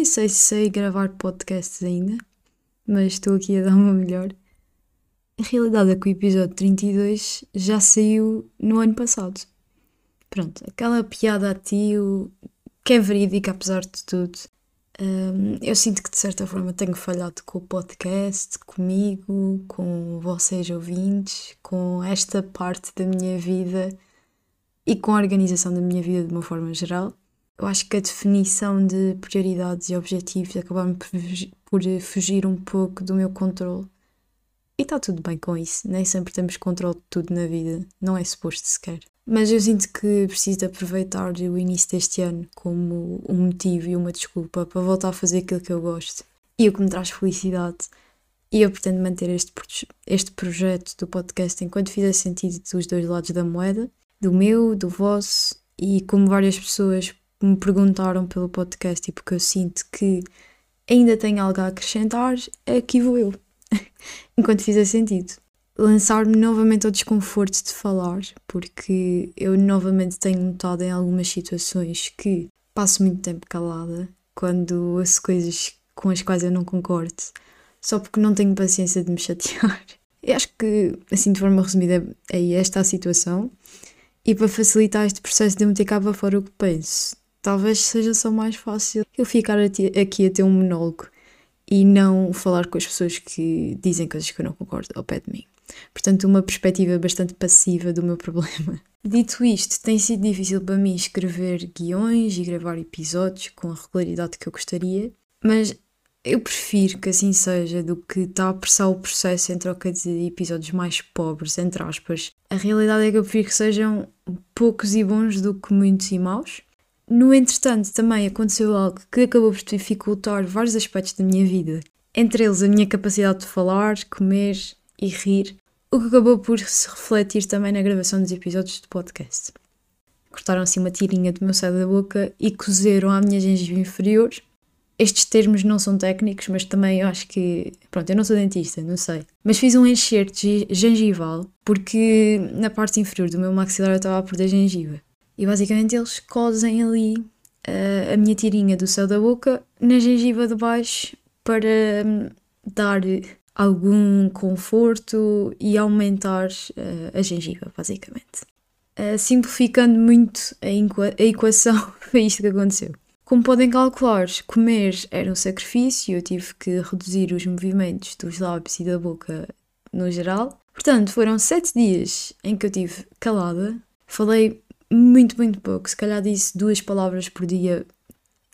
Nem sei se sei gravar podcasts ainda, mas estou aqui a dar uma melhor. A realidade é que o episódio 32 já saiu no ano passado. Pronto, aquela piada a tio que é verídica apesar de tudo. Um, eu sinto que de certa forma tenho falhado com o podcast, comigo, com vocês ouvintes, com esta parte da minha vida e com a organização da minha vida de uma forma geral. Eu acho que a definição de prioridades e objetivos acabaram por, por fugir um pouco do meu controle. E está tudo bem com isso, nem sempre temos controle de tudo na vida, não é suposto sequer. Mas eu sinto que preciso de aproveitar o início deste ano como um motivo e uma desculpa para voltar a fazer aquilo que eu gosto e o que me traz felicidade. E eu pretendo manter este, este projeto do podcast enquanto fizer sentido dos dois lados da moeda, do meu, do vosso, e como várias pessoas me perguntaram pelo podcast e porque eu sinto que ainda tenho algo a acrescentar, aqui vou eu, enquanto fizer sentido lançar-me novamente ao desconforto de falar, porque eu novamente tenho notado em algumas situações que passo muito tempo calada quando ouço coisas com as quais eu não concordo, só porque não tenho paciência de me chatear. Eu acho que, assim, de forma resumida, é esta a situação. E para facilitar este processo de meter cá para fora o que penso, talvez seja só mais fácil eu ficar aqui a ter um monólogo e não falar com as pessoas que dizem coisas que eu não concordo ao pé de mim. Portanto, uma perspectiva bastante passiva do meu problema. Dito isto, tem sido difícil para mim escrever guiões e gravar episódios com a regularidade que eu gostaria, mas eu prefiro que assim seja do que estar a apressar o processo em troca de episódios mais pobres, entre aspas. A realidade é que eu prefiro que sejam poucos e bons do que muitos e maus. No entretanto, também aconteceu algo que acabou por dificultar vários aspectos da minha vida. Entre eles, a minha capacidade de falar, comer e rir, o que acabou por se refletir também na gravação dos episódios do podcast. Cortaram assim uma tirinha do meu céu da boca e cozeram a minha gengiva inferior. Estes termos não são técnicos, mas também eu acho que. Pronto, eu não sou dentista, não sei. Mas fiz um enxerto gengival porque na parte inferior do meu maxilar eu estava a perder gengiva. E basicamente eles cozem ali uh, a minha tirinha do céu da boca na gengiva de baixo para um, dar algum conforto e aumentar uh, a gengiva, basicamente. Uh, simplificando muito a, a equação, foi isto que aconteceu. Como podem calcular, comer era um sacrifício, eu tive que reduzir os movimentos dos lábios e da boca no geral. Portanto, foram sete dias em que eu tive calada, falei muito, muito pouco, se calhar disse duas palavras por dia,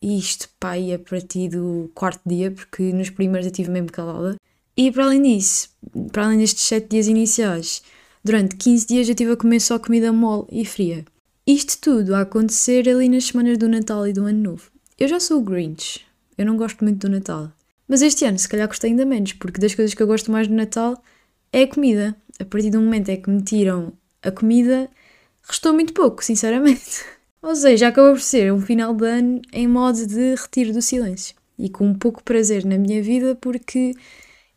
isto pá, ia para ti do quarto dia, porque nos primeiros eu tive mesmo calada. E para além disso, para além destes 7 dias iniciais, durante 15 dias eu estive a comer só comida mole e fria. Isto tudo a acontecer ali nas semanas do Natal e do Ano Novo. Eu já sou o Grinch, eu não gosto muito do Natal. Mas este ano, se calhar, gostei ainda menos, porque das coisas que eu gosto mais do Natal é a comida. A partir do momento em que me tiram a comida, restou muito pouco, sinceramente. Ou seja, acabou por ser um final de ano em modo de retiro do silêncio. E com um pouco prazer na minha vida, porque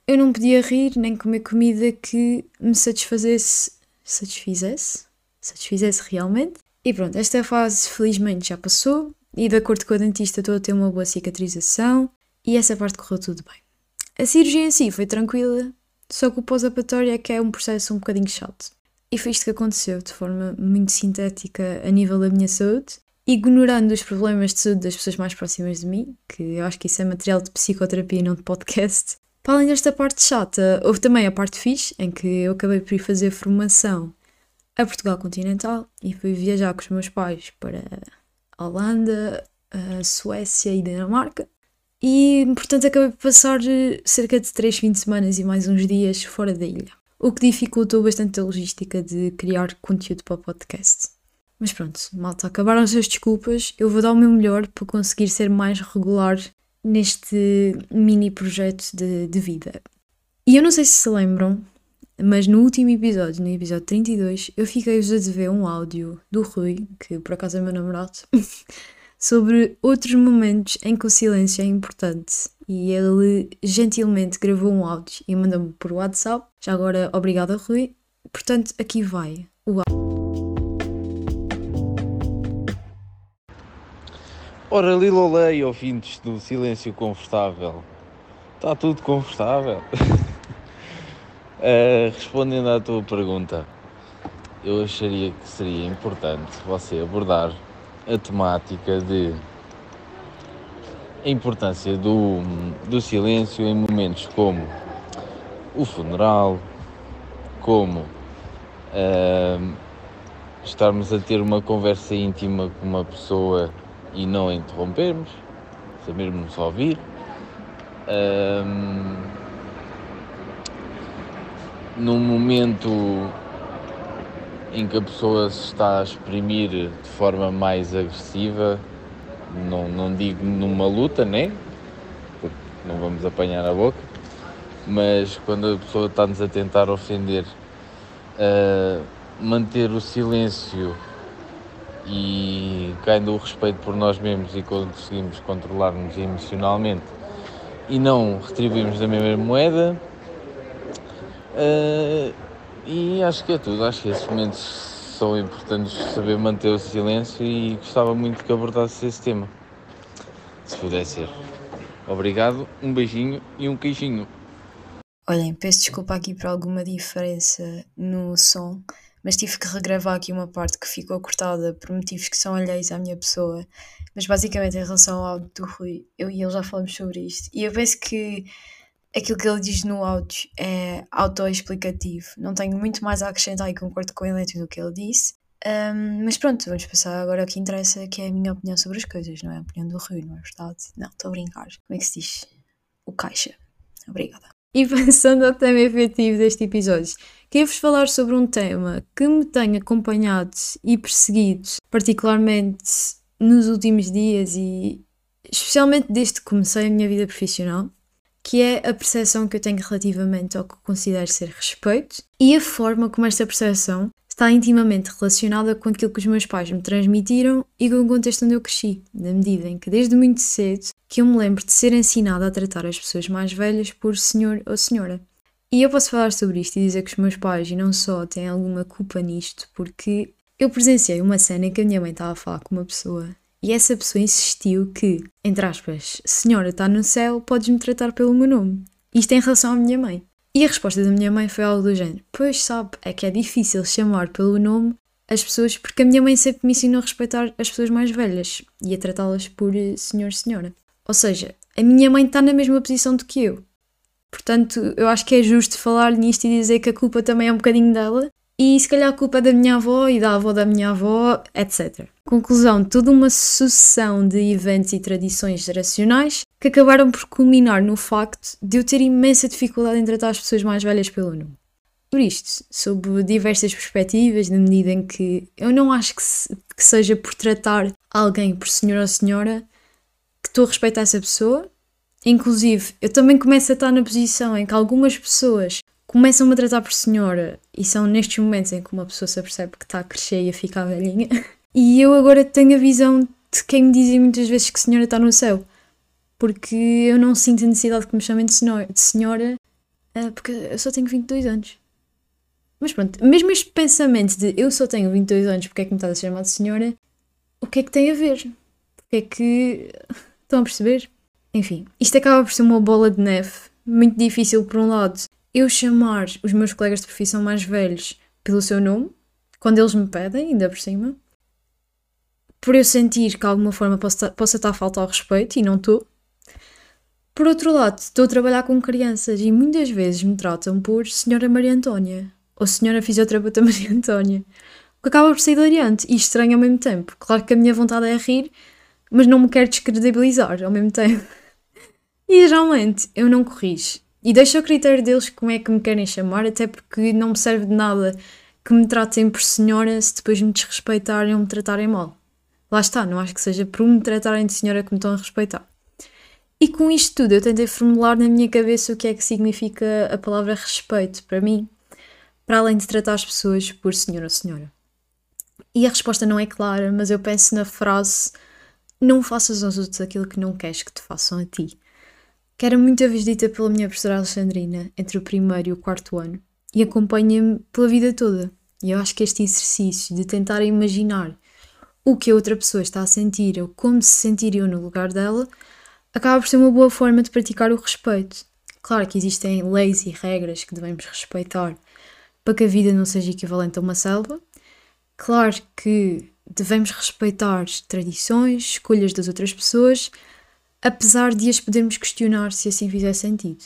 eu não podia rir nem comer comida que me satisfazesse, satisfizesse, satisfizesse realmente. E pronto, esta fase felizmente já passou e de acordo com a dentista estou a ter uma boa cicatrização e essa parte correu tudo bem. A cirurgia em si foi tranquila, só que o pós-operatório é que é um processo um bocadinho chato. E foi isto que aconteceu de forma muito sintética a nível da minha saúde, ignorando os problemas de saúde das pessoas mais próximas de mim, que eu acho que isso é material de psicoterapia e não de podcast. Para além desta parte chata, houve também a parte fixe, em que eu acabei por ir fazer formação a Portugal continental e fui viajar com os meus pais para a Holanda, a Suécia e Dinamarca. E, portanto, acabei por passar cerca de 3 fins de semana e mais uns dias fora da ilha. O que dificultou bastante a logística de criar conteúdo para o podcast. Mas pronto, malta, acabaram as desculpas. Eu vou dar o meu melhor para conseguir ser mais regular neste mini projeto de, de vida. E eu não sei se se lembram, mas no último episódio, no episódio 32, eu fiquei-vos a dever um áudio do Rui, que por acaso é meu namorado, sobre outros momentos em que o silêncio é importante. E ele gentilmente gravou um áudio e mandou-me por WhatsApp. Já agora, obrigada, Rui. Portanto, aqui vai o áudio. Ora, Lilolei, ouvintes do Silêncio Confortável. Está tudo confortável? uh, respondendo à tua pergunta, eu acharia que seria importante você abordar a temática de a importância do, do silêncio em momentos como o funeral, como uh, estarmos a ter uma conversa íntima com uma pessoa e não interrompermos, sabermos ouvir. Um, num momento em que a pessoa se está a exprimir de forma mais agressiva, não, não digo numa luta, né? Porque não vamos apanhar a boca, mas quando a pessoa está-nos a tentar ofender, uh, manter o silêncio e caindo o respeito por nós mesmos e conseguimos controlar-nos emocionalmente e não retribuirmos da mesma moeda. Uh, e acho que é tudo, acho que esses momentos são importantes saber manter o silêncio e gostava muito que abordasse esse tema, se puder ser. Obrigado, um beijinho e um queijinho. Olhem, peço desculpa aqui por alguma diferença no som mas tive que regravar aqui uma parte que ficou cortada por motivos que são alheios à minha pessoa. Mas basicamente, em relação ao áudio do Rui, eu e ele já falamos sobre isto. E eu penso que aquilo que ele diz no áudio é autoexplicativo. Não tenho muito mais a acrescentar e concordo com ele em tudo o que ele disse. Um, mas pronto, vamos passar agora ao que interessa, que é a minha opinião sobre as coisas, não é a opinião do Rui, não é verdade? Não, estou a brincar. Como é que se diz? O caixa. Obrigada. E passando ao tema efetivo deste episódio, quero-vos falar sobre um tema que me tem acompanhado e perseguido, particularmente nos últimos dias e especialmente desde que comecei a minha vida profissional, que é a percepção que eu tenho relativamente ao que considero ser respeito e a forma como esta percepção está intimamente relacionada com aquilo que os meus pais me transmitiram e com o contexto onde eu cresci, na medida em que desde muito cedo que eu me lembro de ser ensinada a tratar as pessoas mais velhas por senhor ou senhora. E eu posso falar sobre isto e dizer que os meus pais, e não só, têm alguma culpa nisto, porque eu presenciei uma cena em que a minha mãe estava a falar com uma pessoa e essa pessoa insistiu que, entre aspas, senhora está no céu, podes-me tratar pelo meu nome. Isto em relação à minha mãe. E a resposta da minha mãe foi algo do género: Pois sabe, é que é difícil chamar pelo nome as pessoas porque a minha mãe sempre me ensinou a respeitar as pessoas mais velhas e a tratá-las por eh, senhor, senhora. Ou seja, a minha mãe está na mesma posição do que eu. Portanto, eu acho que é justo falar nisto e dizer que a culpa também é um bocadinho dela e se calhar a culpa é da minha avó e da avó da minha avó, etc. Conclusão, toda uma sucessão de eventos e tradições geracionais que acabaram por culminar no facto de eu ter imensa dificuldade em tratar as pessoas mais velhas pelo nome. Por isto, sob diversas perspectivas, na medida em que eu não acho que, se, que seja por tratar alguém por senhor ou senhora que estou a respeitar essa pessoa. Inclusive, eu também começo a estar na posição em que algumas pessoas começam-me a tratar por senhora e são nestes momentos em que uma pessoa se apercebe que está a crescer e a ficar velhinha. E eu agora tenho a visão de quem me dizia muitas vezes que senhora está no céu. Porque eu não sinto a necessidade que me chamem de senhora, de senhora uh, porque eu só tenho 22 anos. Mas pronto, mesmo este pensamento de eu só tenho 22 anos, porque é que me estás a chamar de senhora, o que é que tem a ver? Porque é que. Estão a perceber? Enfim, isto acaba por ser uma bola de neve, muito difícil por um lado, eu chamar os meus colegas de profissão mais velhos pelo seu nome, quando eles me pedem, ainda por cima, por eu sentir que de alguma forma possa, estar a faltar ao respeito e não estou. Por outro lado, estou a trabalhar com crianças e muitas vezes me tratam por Senhora Maria Antónia ou Senhora Fisioterapeuta Maria Antónia, o que acaba por ser hilariante e estranho ao mesmo tempo. Claro que a minha vontade é rir, mas não me quero descredibilizar ao mesmo tempo. E geralmente eu não corrijo e deixo ao critério deles como é que me querem chamar, até porque não me serve de nada que me tratem por senhora se depois me desrespeitarem ou me tratarem mal. Lá está, não acho que seja por me tratarem de senhora que me estão a respeitar. E com isto tudo, eu tentei formular na minha cabeça o que é que significa a palavra respeito para mim, para além de tratar as pessoas por senhor ou senhora. E a resposta não é clara, mas eu penso na frase: Não faças aos outros aquilo que não queres que te façam a ti que era muita vez dita pela minha professora Alexandrina entre o primeiro e o quarto ano e acompanha-me pela vida toda. E eu acho que este exercício de tentar imaginar o que a outra pessoa está a sentir ou como se sentiriam no lugar dela, acaba por ser uma boa forma de praticar o respeito. Claro que existem leis e regras que devemos respeitar para que a vida não seja equivalente a uma selva. Claro que devemos respeitar tradições, escolhas das outras pessoas, apesar de as podermos questionar se assim fizer sentido.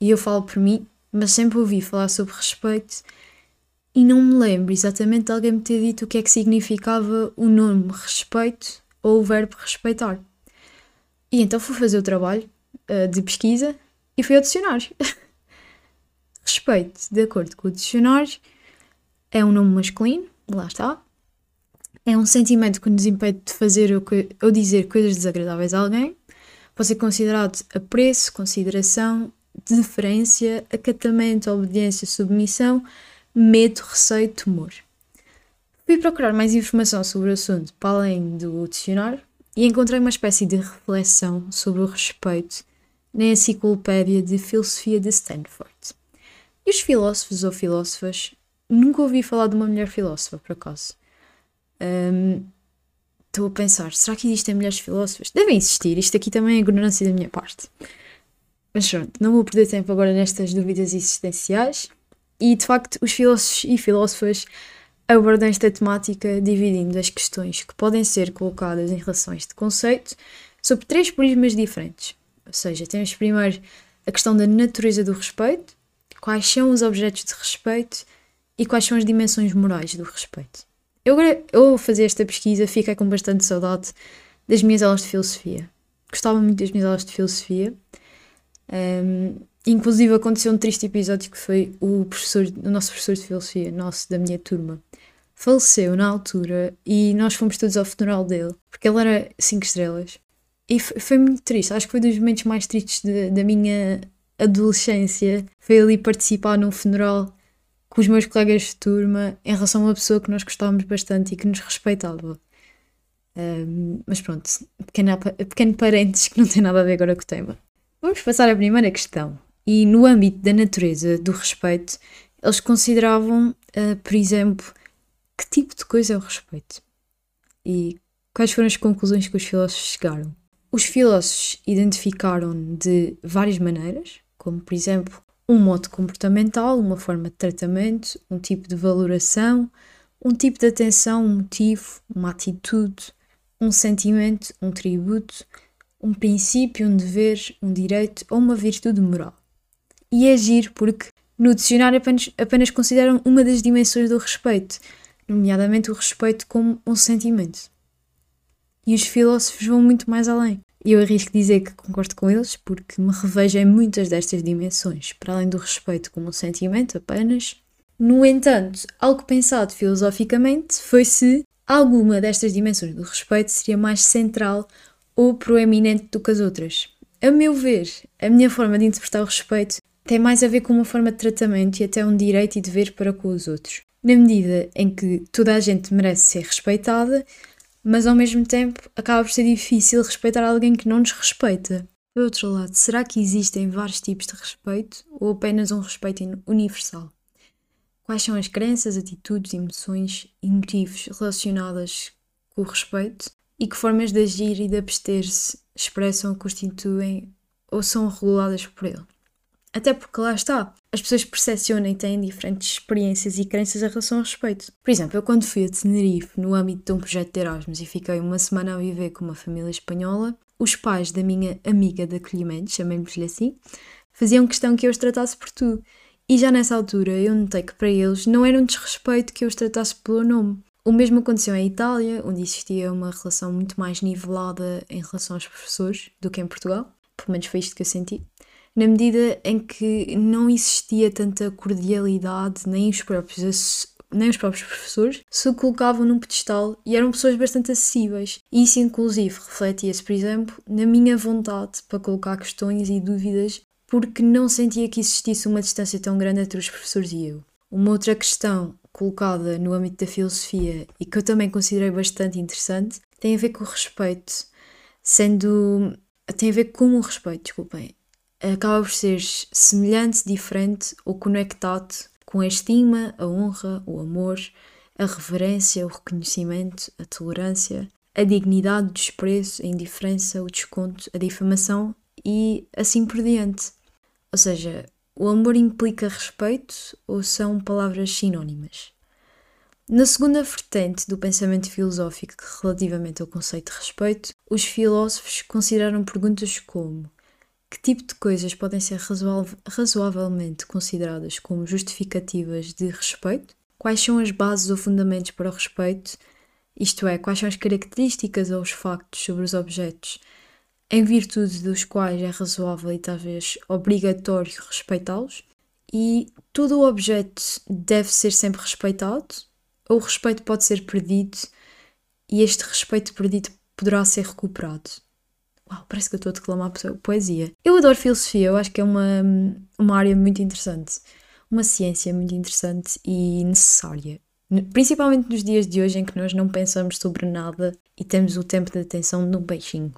E eu falo por mim, mas sempre ouvi falar sobre respeito e não me lembro exatamente de alguém me ter dito o que é que significava o nome respeito ou o verbo respeitar. E então fui fazer o trabalho uh, de pesquisa e fui ao dicionário. respeito, de acordo com o dicionário, é um nome masculino, lá está. É um sentimento que nos impede de fazer ou, ou dizer coisas desagradáveis a alguém. Pode ser considerado apreço, consideração, deferência, acatamento, obediência, submissão, medo, receio, temor. Fui procurar mais informação sobre o assunto para além do dicionário e encontrei uma espécie de reflexão sobre o respeito na Enciclopédia de Filosofia de Stanford. E os filósofos ou filósofas, nunca ouvi falar de uma mulher filósofa, por acaso. Estou a pensar, será que existem mulheres filósofas? Devem existir, isto aqui também é ignorância da minha parte. Mas pronto, não vou perder tempo agora nestas dúvidas existenciais. E de facto, os filósofos e filósofas abordam esta temática dividindo as questões que podem ser colocadas em relações de conceito sobre três prismas diferentes. Ou seja, temos primeiro a questão da natureza do respeito, quais são os objetos de respeito e quais são as dimensões morais do respeito. Eu, eu ao fazer esta pesquisa fiquei com bastante saudade das minhas aulas de filosofia. Gostava muito das minhas aulas de filosofia. Um, Inclusive aconteceu um triste episódio que foi o professor, o nosso professor de filosofia, nosso da minha turma, faleceu na altura e nós fomos todos ao funeral dele, porque ele era 5 estrelas. E foi, foi, muito triste, acho que foi dos momentos mais tristes de, da minha adolescência. Foi ali participar num funeral com os meus colegas de turma em relação a uma pessoa que nós gostávamos bastante e que nos respeitava. Um, mas pronto, pequeno, pequeno parênteses que não tem nada a ver agora com o tema. Vamos passar à primeira questão. E no âmbito da natureza, do respeito, eles consideravam, uh, por exemplo, que tipo de coisa é o respeito? E quais foram as conclusões que os filósofos chegaram? Os filósofos identificaram de várias maneiras, como por exemplo um modo comportamental, uma forma de tratamento, um tipo de valoração, um tipo de atenção, um motivo, uma atitude, um sentimento, um tributo, um princípio, um dever, um direito ou uma virtude moral. E é giro porque no dicionário apenas, apenas consideram uma das dimensões do respeito, nomeadamente o respeito como um sentimento. E os filósofos vão muito mais além. E eu arrisco dizer que concordo com eles porque me revejo em muitas destas dimensões, para além do respeito como um sentimento apenas. No entanto, algo pensado filosoficamente foi se alguma destas dimensões do respeito seria mais central ou proeminente do que as outras. A meu ver, a minha forma de interpretar o respeito tem mais a ver com uma forma de tratamento e até um direito e dever para com os outros. Na medida em que toda a gente merece ser respeitada, mas ao mesmo tempo acaba por ser difícil respeitar alguém que não nos respeita. Por outro lado, será que existem vários tipos de respeito ou apenas um respeito universal? Quais são as crenças, atitudes, emoções e motivos relacionadas com o respeito? E que formas de agir e de abster-se expressam, constituem ou são reguladas por ele? Até porque lá está, as pessoas percepcionam e têm diferentes experiências e crenças em relação ao respeito. Por exemplo, eu quando fui a Tenerife no âmbito de um projeto de Erasmus e fiquei uma semana a viver com uma família espanhola, os pais da minha amiga de acolhimento, chamemos-lhe assim, faziam questão que eu os tratasse por tu. E já nessa altura eu notei que para eles não era um desrespeito que eu os tratasse pelo nome. O mesmo aconteceu em Itália, onde existia uma relação muito mais nivelada em relação aos professores do que em Portugal. Pelo menos foi isto que eu senti na medida em que não existia tanta cordialidade, nem os próprios nem os próprios professores se colocavam num pedestal e eram pessoas bastante acessíveis. Isso, inclusive, refletia-se, por exemplo, na minha vontade para colocar questões e dúvidas, porque não sentia que existisse uma distância tão grande entre os professores e eu. Uma outra questão colocada no âmbito da filosofia e que eu também considerei bastante interessante tem a ver com o respeito, sendo. tem a ver com o respeito, desculpem acaba por ser semelhante, diferente ou conectado com a estima, a honra, o amor, a reverência, o reconhecimento, a tolerância, a dignidade, o desprezo, a indiferença, o desconto, a difamação e assim por diante. Ou seja, o amor implica respeito ou são palavras sinónimas? Na segunda vertente do pensamento filosófico relativamente ao conceito de respeito, os filósofos consideraram perguntas como que tipo de coisas podem ser razoavelmente consideradas como justificativas de respeito? Quais são as bases ou fundamentos para o respeito? Isto é, quais são as características ou os factos sobre os objetos em virtude dos quais é razoável e talvez obrigatório respeitá-los? E todo o objeto deve ser sempre respeitado? ou o respeito pode ser perdido e este respeito perdido poderá ser recuperado. Uau, parece que eu estou a declamar poesia. Eu adoro filosofia, eu acho que é uma, uma área muito interessante, uma ciência muito interessante e necessária. Principalmente nos dias de hoje em que nós não pensamos sobre nada e temos o tempo de atenção num peixinho.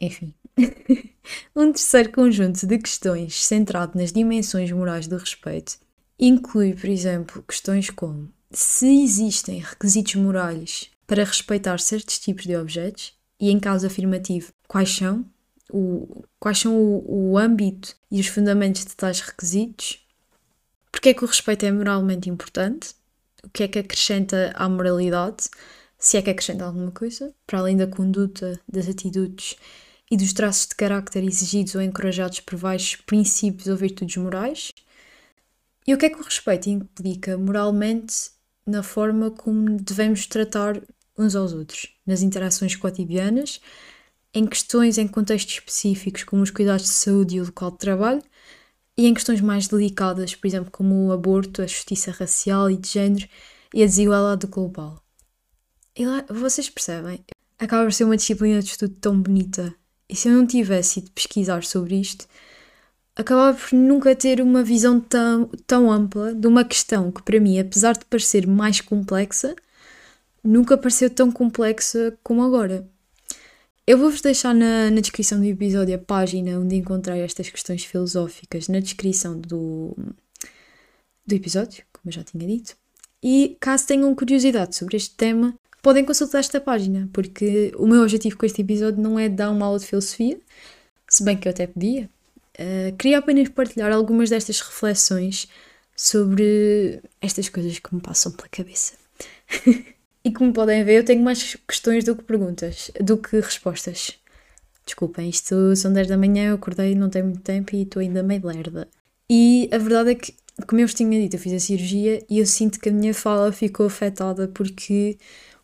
Enfim. um terceiro conjunto de questões centrado nas dimensões morais do respeito inclui, por exemplo, questões como se existem requisitos morais para respeitar certos tipos de objetos, e em caso afirmativo, quais são, o, quais são o, o âmbito e os fundamentos de tais requisitos, porque é que o respeito é moralmente importante, o que é que acrescenta à moralidade, se é que acrescenta alguma coisa, para além da conduta, das atitudes e dos traços de carácter exigidos ou encorajados por vários princípios ou virtudes morais, e o que é que o respeito implica moralmente na forma como devemos tratar uns aos outros, nas interações cotidianas, em questões em contextos específicos, como os cuidados de saúde e o local de trabalho, e em questões mais delicadas, por exemplo, como o aborto, a justiça racial e de género e a desigualdade global. E lá, vocês percebem? Acaba por ser uma disciplina de estudo tão bonita. E se eu não tivesse ido pesquisar sobre isto, acabava por nunca ter uma visão tão, tão ampla de uma questão que, para mim, apesar de parecer mais complexa, nunca pareceu tão complexa como agora. Eu vou-vos deixar na, na descrição do episódio a página onde encontrei estas questões filosóficas na descrição do, do episódio, como eu já tinha dito. E caso tenham curiosidade sobre este tema, podem consultar esta página, porque o meu objetivo com este episódio não é dar uma aula de filosofia, se bem que eu até podia, Uh, queria apenas partilhar algumas destas reflexões sobre estas coisas que me passam pela cabeça. e como podem ver, eu tenho mais questões do que perguntas, do que respostas. Desculpem, isto são 10 da manhã, eu acordei, não tenho muito tempo e estou ainda meio lerda. E a verdade é que, como eu vos tinha dito, eu fiz a cirurgia e eu sinto que a minha fala ficou afetada porque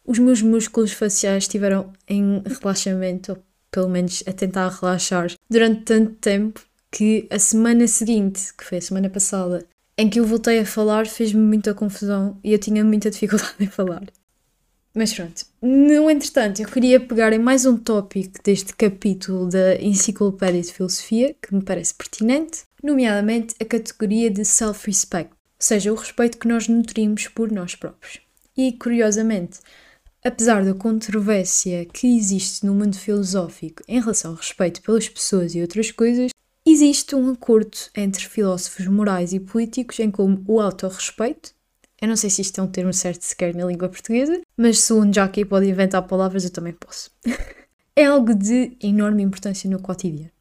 os meus músculos faciais estiveram em relaxamento, ou pelo menos a tentar relaxar, durante tanto tempo que a semana seguinte, que foi a semana passada, em que eu voltei a falar, fez-me muita confusão e eu tinha muita dificuldade em falar. Mas pronto. No entretanto, eu queria pegar em mais um tópico deste capítulo da Enciclopédia de Filosofia, que me parece pertinente, nomeadamente a categoria de self-respect, ou seja, o respeito que nós nutrimos por nós próprios. E, curiosamente, apesar da controvérsia que existe no mundo filosófico em relação ao respeito pelas pessoas e outras coisas, Existe um acordo entre filósofos morais e políticos em como o autorrespeito, eu não sei se isto é um termo certo sequer na língua portuguesa, mas se o Njaki pode inventar palavras, eu também posso. é algo de enorme importância no cotidiano.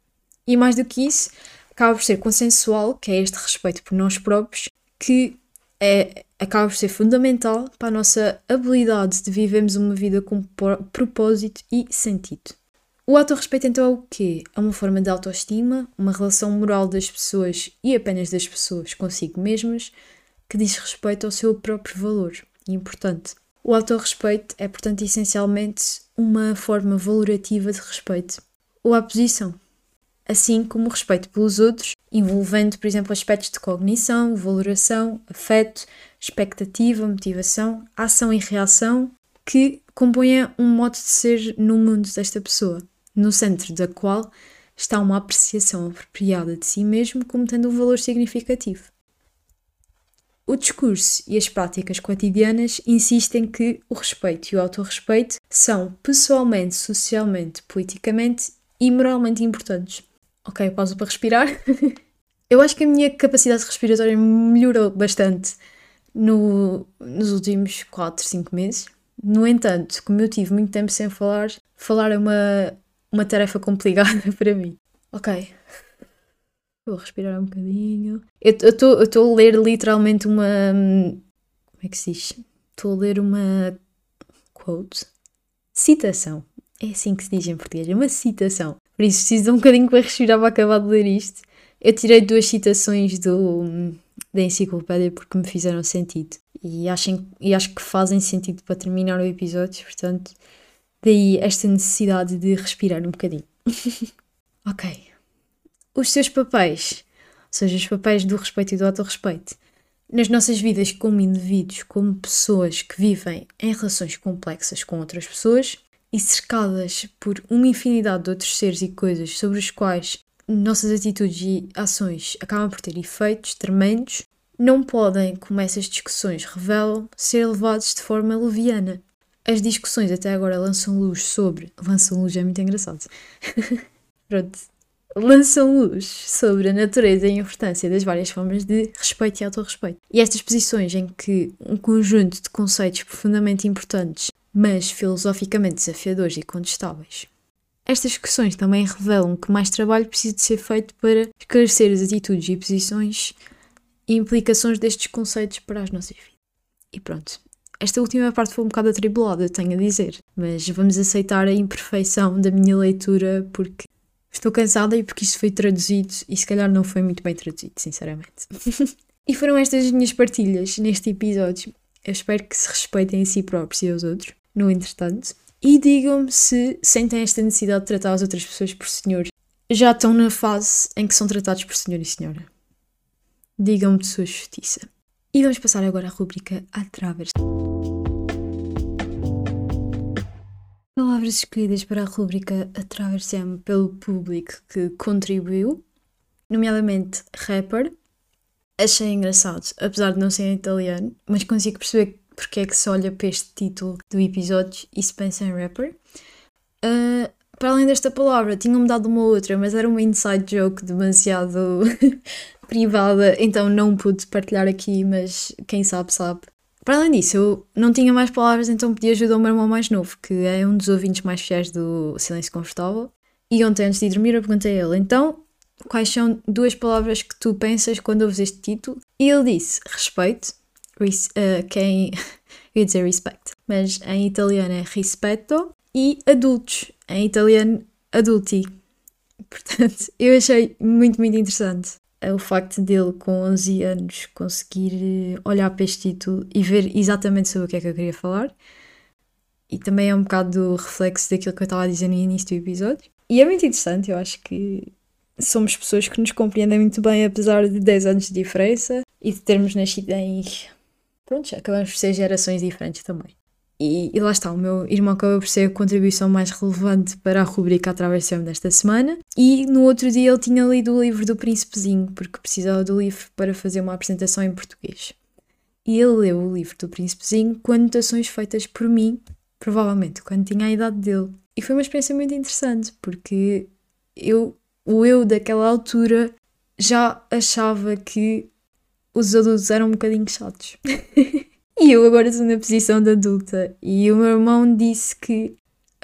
E mais do que isso, acaba por ser consensual, que é este respeito por nós próprios, que é, acaba por ser fundamental para a nossa habilidade de vivermos uma vida com propósito e sentido. O autorrespeito então é o quê? É uma forma de autoestima, uma relação moral das pessoas e apenas das pessoas consigo mesmas que diz respeito ao seu próprio valor e importante. O autorrespeito é, portanto, essencialmente uma forma valorativa de respeito ou a posição, assim como o respeito pelos outros, envolvendo, por exemplo, aspectos de cognição, valoração, afeto, expectativa, motivação, ação e reação que compõem um modo de ser no mundo desta pessoa no centro da qual está uma apreciação apropriada de si mesmo como tendo um valor significativo. O discurso e as práticas cotidianas insistem que o respeito e o autorrespeito são pessoalmente, socialmente, politicamente e moralmente importantes. Ok, pausa para respirar. Eu acho que a minha capacidade respiratória melhorou bastante no, nos últimos 4, 5 meses. No entanto, como eu tive muito tempo sem falar, falar é uma, uma tarefa complicada para mim. Ok. Vou respirar um bocadinho. Eu estou a ler literalmente uma. Como é que se diz? Estou a ler uma. Quote? Citação. É assim que se diz em português, é uma citação. Por isso preciso de um bocadinho para respirar para acabar de ler isto. Eu tirei duas citações do, da enciclopédia porque me fizeram sentido. E, achem, e acho que fazem sentido para terminar o episódio, portanto, daí esta necessidade de respirar um bocadinho. ok. Os seus papéis, ou seja, os papéis do respeito e do autorrespeito, nas nossas vidas como indivíduos, como pessoas que vivem em relações complexas com outras pessoas e cercadas por uma infinidade de outros seres e coisas sobre os quais nossas atitudes e ações acabam por ter efeitos tremendos, não podem, como essas discussões revelam, ser levados de forma leviana. As discussões até agora lançam luz sobre. Lançam luz é muito engraçado. Pronto. Lançam luz sobre a natureza e a importância das várias formas de respeito e autorrespeito. E estas posições em que um conjunto de conceitos profundamente importantes, mas filosoficamente desafiadores e contestáveis, estas questões também revelam que mais trabalho precisa de ser feito para esclarecer as atitudes e posições e implicações destes conceitos para as nossas vidas. E pronto. Esta última parte foi um bocado atribulada, tenho a dizer, mas vamos aceitar a imperfeição da minha leitura porque estou cansada e porque isto foi traduzido e se calhar não foi muito bem traduzido, sinceramente. e foram estas as minhas partilhas neste episódio. Eu espero que se respeitem a si próprios e aos outros, no entretanto. E digam-me se sentem esta necessidade de tratar as outras pessoas por senhor. Já estão na fase em que são tratados por senhor e senhora. Digam-me de sua justiça. E vamos passar agora à rubrica Atravers. Palavras escolhidas para a rubrica Atravessem pelo público que contribuiu, nomeadamente rapper. Achei engraçado, apesar de não ser italiano, mas consigo perceber porque é que se olha para este título do episódio e se pensa em rapper. Uh, para além desta palavra, tinham-me dado uma outra, mas era uma inside joke demasiado privada, então não pude partilhar aqui, mas quem sabe, sabe. Para além disso, eu não tinha mais palavras, então pedi ajuda ao meu irmão mais novo, que é um dos ouvintes mais fiéis do Silêncio Confortável. E ontem, antes de dormir, eu perguntei a ele: então, quais são duas palavras que tu pensas quando ouves este título? E ele disse: respeito uh, quem. eu ia dizer respect, mas em italiano é rispetto e adultos, em italiano adulti. Portanto, eu achei muito, muito interessante o facto dele, com 11 anos, conseguir eh, olhar para este título e ver exatamente sobre o que é que eu queria falar. E também é um bocado do reflexo daquilo que eu estava a dizer no início do episódio. E é muito interessante, eu acho que somos pessoas que nos compreendem muito bem, apesar de 10 anos de diferença e de termos nascido em pronto, acabamos por ser gerações diferentes também. E, e, lá está, o meu irmão acabou por ser a contribuição mais relevante para a rubrica Atravessão desta semana. E no outro dia ele tinha lido o livro do Príncipezinho, porque precisava do livro para fazer uma apresentação em português. E ele leu o livro do Príncipezinho com anotações feitas por mim, provavelmente quando tinha a idade dele. E foi uma experiência muito interessante, porque eu, o eu daquela altura, já achava que os adultos eram um bocadinho chatos. e eu agora estou na posição de adulta. E o meu irmão disse que,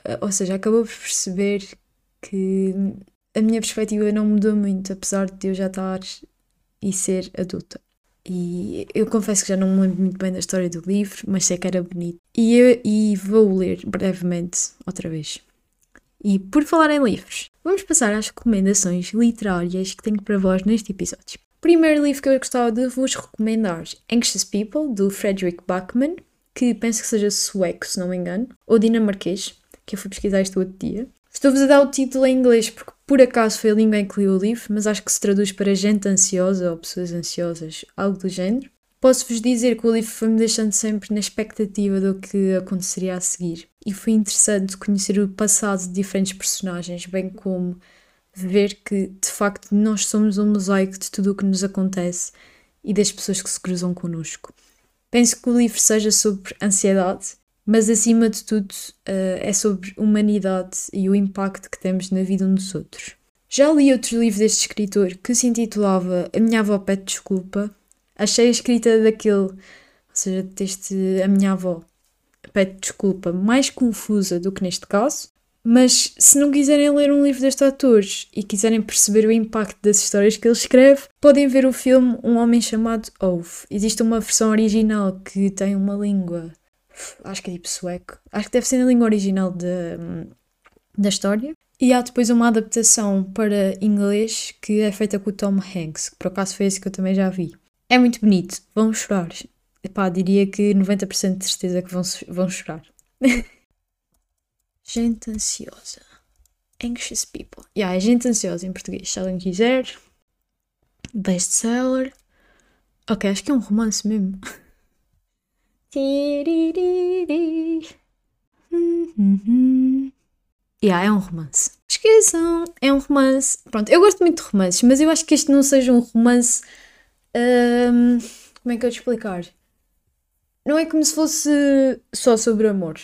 eh, ou seja, acabou por perceber que a minha perspectiva não mudou muito, apesar de eu já estar e ser adulta. E eu confesso que já não me lembro muito bem da história do livro, mas sei que era bonito. E, eu, e vou ler brevemente outra vez. E por falar em livros, vamos passar às recomendações literárias que tenho para vós neste episódio. Primeiro livro que eu gostava de vos recomendar, Anxious People, do Frederick Bachmann, que penso que seja sueco, se não me engano, ou dinamarquês, que eu fui pesquisar este outro dia. Estou-vos a dar o título em inglês porque por acaso foi a língua em que li o livro, mas acho que se traduz para gente ansiosa ou pessoas ansiosas, algo do género. Posso-vos dizer que o livro foi-me deixando sempre na expectativa do que aconteceria a seguir. E foi interessante conhecer o passado de diferentes personagens, bem como ver que de facto nós somos um mosaico de tudo o que nos acontece e das pessoas que se cruzam connosco. Penso que o livro seja sobre ansiedade, mas acima de tudo uh, é sobre humanidade e o impacto que temos na vida uns dos outros. Já li outro livro deste escritor que se intitulava A Minha Avó Pede Desculpa. Achei a escrita daquele seja, de texto a minha avó. Peço desculpa, mais confusa do que neste caso, mas se não quiserem ler um livro deste autor e quiserem perceber o impacto das histórias que ele escreve, podem ver o filme Um Homem Chamado Ove. Existe uma versão original que tem uma língua, acho que é tipo sueco, acho que deve ser na língua original de, da história. E há depois uma adaptação para inglês que é feita com o Tom Hanks, que por acaso foi esse que eu também já vi. É muito bonito, vão chorar. Epá, diria que 90% de certeza que vão, vão chorar. Gente ansiosa. Anxious people. Yeah, é gente ansiosa em português. Se alguém quiser. Best seller. Ok, acho que é um romance mesmo. yeah, é um romance. Esqueçam, é um romance. Pronto, eu gosto muito de romances, mas eu acho que este não seja um romance. Um, como é que eu te explicar? Não é como se fosse só sobre amor.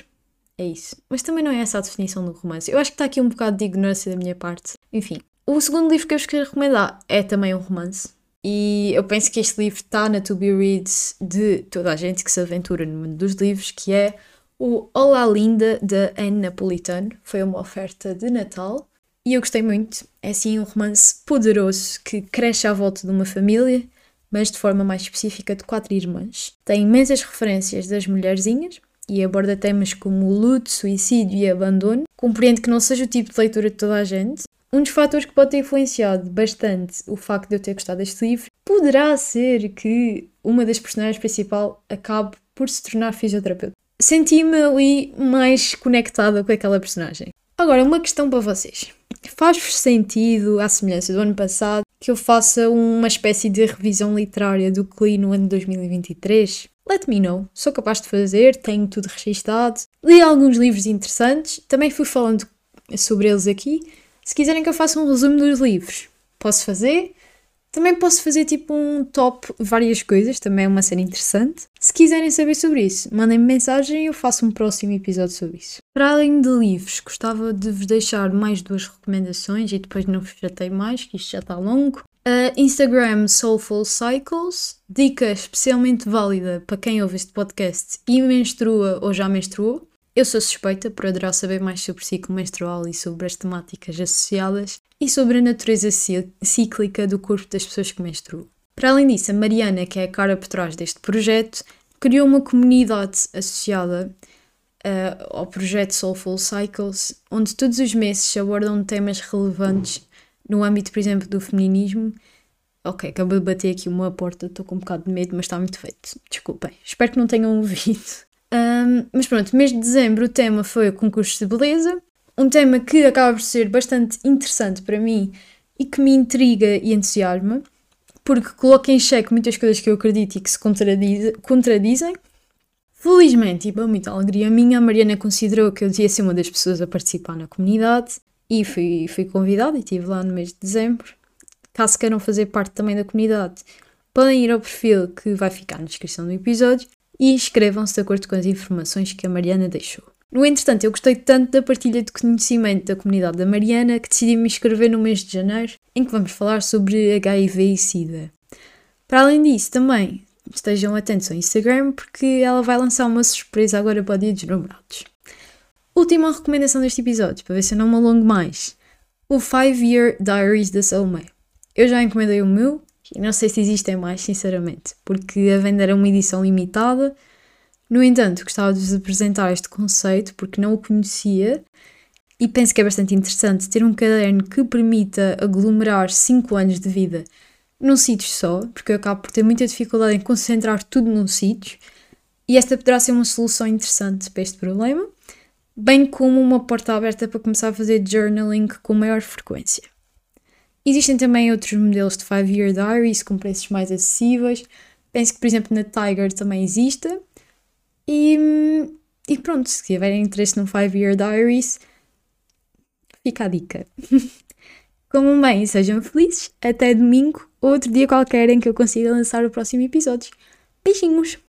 É isso. Mas também não é essa a definição do romance. Eu acho que está aqui um bocado de ignorância da minha parte. Enfim. O segundo livro que eu vos quero recomendar é também um romance. E eu penso que este livro está na To Be Read de toda a gente que se aventura no mundo dos livros, que é o Olá Linda, da Anne Napolitano. Foi uma oferta de Natal. E eu gostei muito. É assim um romance poderoso que cresce à volta de uma família, mas de forma mais específica de quatro irmãs. Tem imensas referências das mulherzinhas, e aborda temas como luto, suicídio e abandono, compreende que não seja o tipo de leitura de toda a gente. Um dos fatores que pode ter influenciado bastante o facto de eu ter gostado deste livro poderá ser que uma das personagens principal acabe por se tornar fisioterapeuta. Senti-me ali mais conectada com aquela personagem. Agora, uma questão para vocês. Faz-vos sentido, à semelhança do ano passado, que eu faça uma espécie de revisão literária do que li no ano de 2023? Let me know. Sou capaz de fazer, tenho tudo registado. Li alguns livros interessantes, também fui falando sobre eles aqui. Se quiserem que eu faça um resumo dos livros, posso fazer. Também posso fazer tipo um top várias coisas, também é uma cena interessante. Se quiserem saber sobre isso, mandem-me mensagem e eu faço um próximo episódio sobre isso. Para além de livros, gostava de vos deixar mais duas recomendações e depois não vos chatei mais, que isto já está longo. Uh, Instagram Soulful Cycles, dica especialmente válida para quem ouve este podcast e menstrua ou já menstruou. Eu sou suspeita por adorar saber mais sobre o ciclo menstrual e sobre as temáticas associadas e sobre a natureza cíclica do corpo das pessoas que menstruam. Para além disso, a Mariana, que é a cara por trás deste projeto, criou uma comunidade associada uh, ao projeto Soulful Cycles, onde todos os meses se abordam temas relevantes no âmbito, por exemplo, do feminismo, ok, acabei de bater aqui uma porta, estou com um bocado de medo, mas está muito feito. Desculpem. Espero que não tenham ouvido. Um, mas pronto, mês de dezembro o tema foi o concurso de beleza. Um tema que acaba por ser bastante interessante para mim e que me intriga e entusiasma, porque coloca em xeque muitas coisas que eu acredito e que se contradiz, contradizem. Felizmente, e para muita alegria minha, a Mariana considerou que eu devia ser uma das pessoas a participar na comunidade e fui, fui convidada e estive lá no mês de dezembro. Caso queiram fazer parte também da comunidade, podem ir ao perfil que vai ficar na descrição do episódio e inscrevam-se de acordo com as informações que a Mariana deixou. No entretanto, eu gostei tanto da partilha de conhecimento da comunidade da Mariana que decidi me inscrever no mês de janeiro, em que vamos falar sobre HIV e SIDA. Para além disso, também estejam atentos ao Instagram porque ela vai lançar uma surpresa agora para o Dia dos Namorados. Última recomendação deste episódio, para ver se eu não me alongo mais. O 5 Year Diaries da Salome. Eu já encomendei o meu e não sei se existem mais, sinceramente, porque a venda era uma edição limitada. No entanto, gostava de vos apresentar este conceito porque não o conhecia e penso que é bastante interessante ter um caderno que permita aglomerar 5 anos de vida num sítio só, porque eu acabo por ter muita dificuldade em concentrar tudo num sítio e esta poderá ser uma solução interessante para este problema bem como uma porta aberta para começar a fazer journaling com maior frequência. Existem também outros modelos de 5-year diaries com preços mais acessíveis. Penso que, por exemplo, na Tiger também exista. E, e pronto, se tiverem interesse no 5-year diaries, fica a dica. Como bem, sejam felizes. Até domingo ou outro dia qualquer em que eu consiga lançar o próximo episódio. Beijinhos!